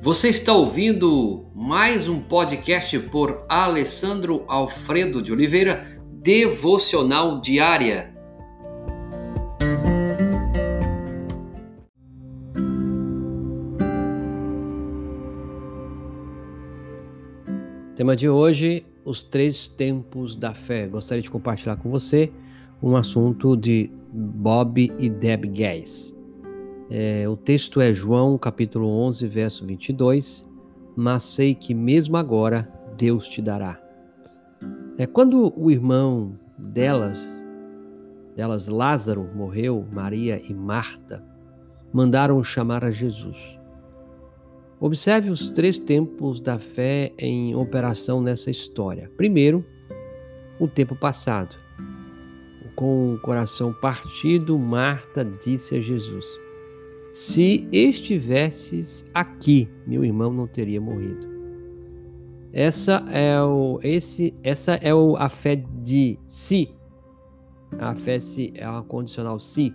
Você está ouvindo mais um podcast por Alessandro Alfredo de Oliveira, Devocional Diária. Tema de hoje: os três tempos da fé. Gostaria de compartilhar com você um assunto de Bob e Deb Gass. É, o texto é João capítulo 11, verso 22. Mas sei que mesmo agora Deus te dará. É quando o irmão delas, delas Lázaro morreu, Maria e Marta mandaram chamar a Jesus. Observe os três tempos da fé em operação nessa história. Primeiro, o tempo passado. Com o coração partido, Marta disse a Jesus: se estivesses aqui, meu irmão não teria morrido. Essa é o esse essa é o, a fé de se. A fé se é a condicional se.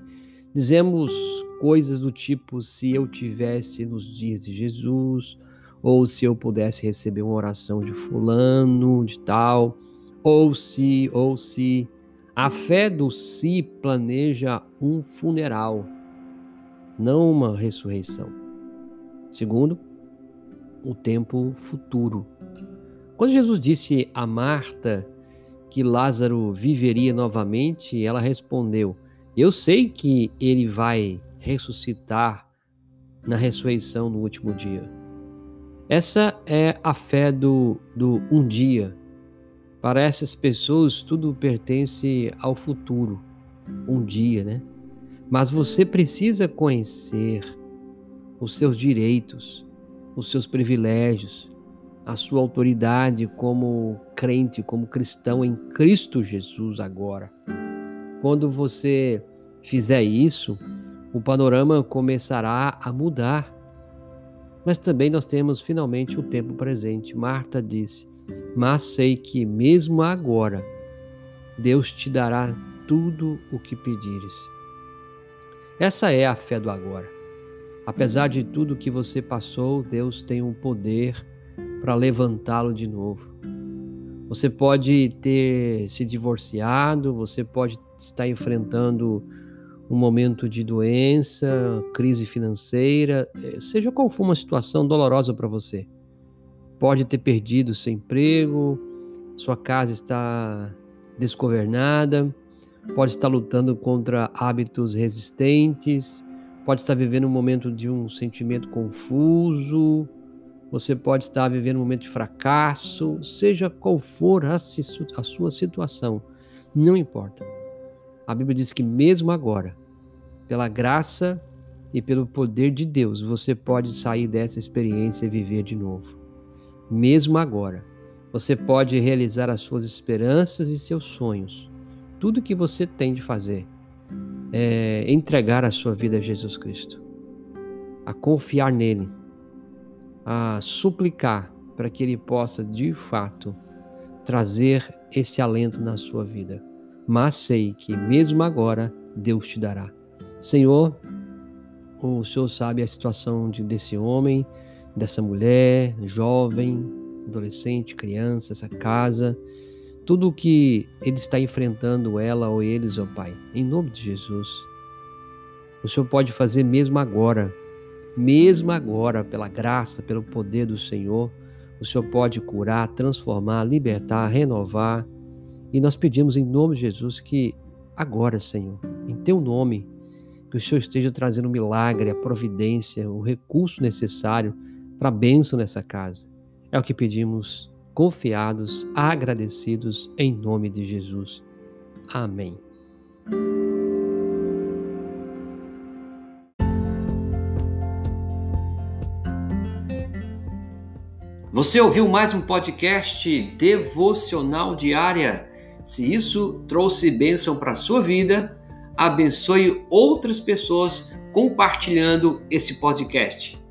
Dizemos coisas do tipo se eu tivesse nos dias de Jesus, ou se eu pudesse receber uma oração de fulano, de tal, ou se, ou se. A fé do se planeja um funeral não uma ressurreição. Segundo, o tempo futuro. Quando Jesus disse a Marta que Lázaro viveria novamente, ela respondeu: Eu sei que ele vai ressuscitar na ressurreição no último dia. Essa é a fé do, do um dia. Para essas pessoas, tudo pertence ao futuro. Um dia, né? Mas você precisa conhecer os seus direitos, os seus privilégios, a sua autoridade como crente, como cristão em Cristo Jesus agora. Quando você fizer isso, o panorama começará a mudar. Mas também nós temos finalmente o tempo presente. Marta disse: Mas sei que mesmo agora Deus te dará tudo o que pedires. Essa é a fé do agora. Apesar de tudo que você passou, Deus tem um poder para levantá-lo de novo. Você pode ter se divorciado, você pode estar enfrentando um momento de doença, crise financeira, eh, seja qual for uma situação dolorosa para você. Pode ter perdido seu emprego, sua casa está desgovernada, pode estar lutando contra hábitos resistentes, pode estar vivendo um momento de um sentimento confuso, você pode estar vivendo um momento de fracasso, seja qual for a, a sua situação, não importa. A Bíblia diz que mesmo agora, pela graça e pelo poder de Deus, você pode sair dessa experiência e viver de novo. Mesmo agora, você pode realizar as suas esperanças e seus sonhos tudo que você tem de fazer é entregar a sua vida a Jesus Cristo, a confiar nele, a suplicar para que ele possa de fato trazer esse alento na sua vida. Mas sei que mesmo agora Deus te dará. Senhor, o Senhor sabe a situação de, desse homem, dessa mulher, jovem, adolescente, criança, essa casa tudo o que ele está enfrentando, ela ou eles, ó Pai, em nome de Jesus. O Senhor pode fazer mesmo agora, mesmo agora, pela graça, pelo poder do Senhor. O Senhor pode curar, transformar, libertar, renovar. E nós pedimos em nome de Jesus que agora, Senhor, em teu nome, que o Senhor esteja trazendo o milagre, a providência, o recurso necessário para a bênção nessa casa. É o que pedimos confiados, agradecidos em nome de Jesus. Amém. Você ouviu mais um podcast devocional diária? Se isso trouxe bênção para a sua vida, abençoe outras pessoas compartilhando esse podcast.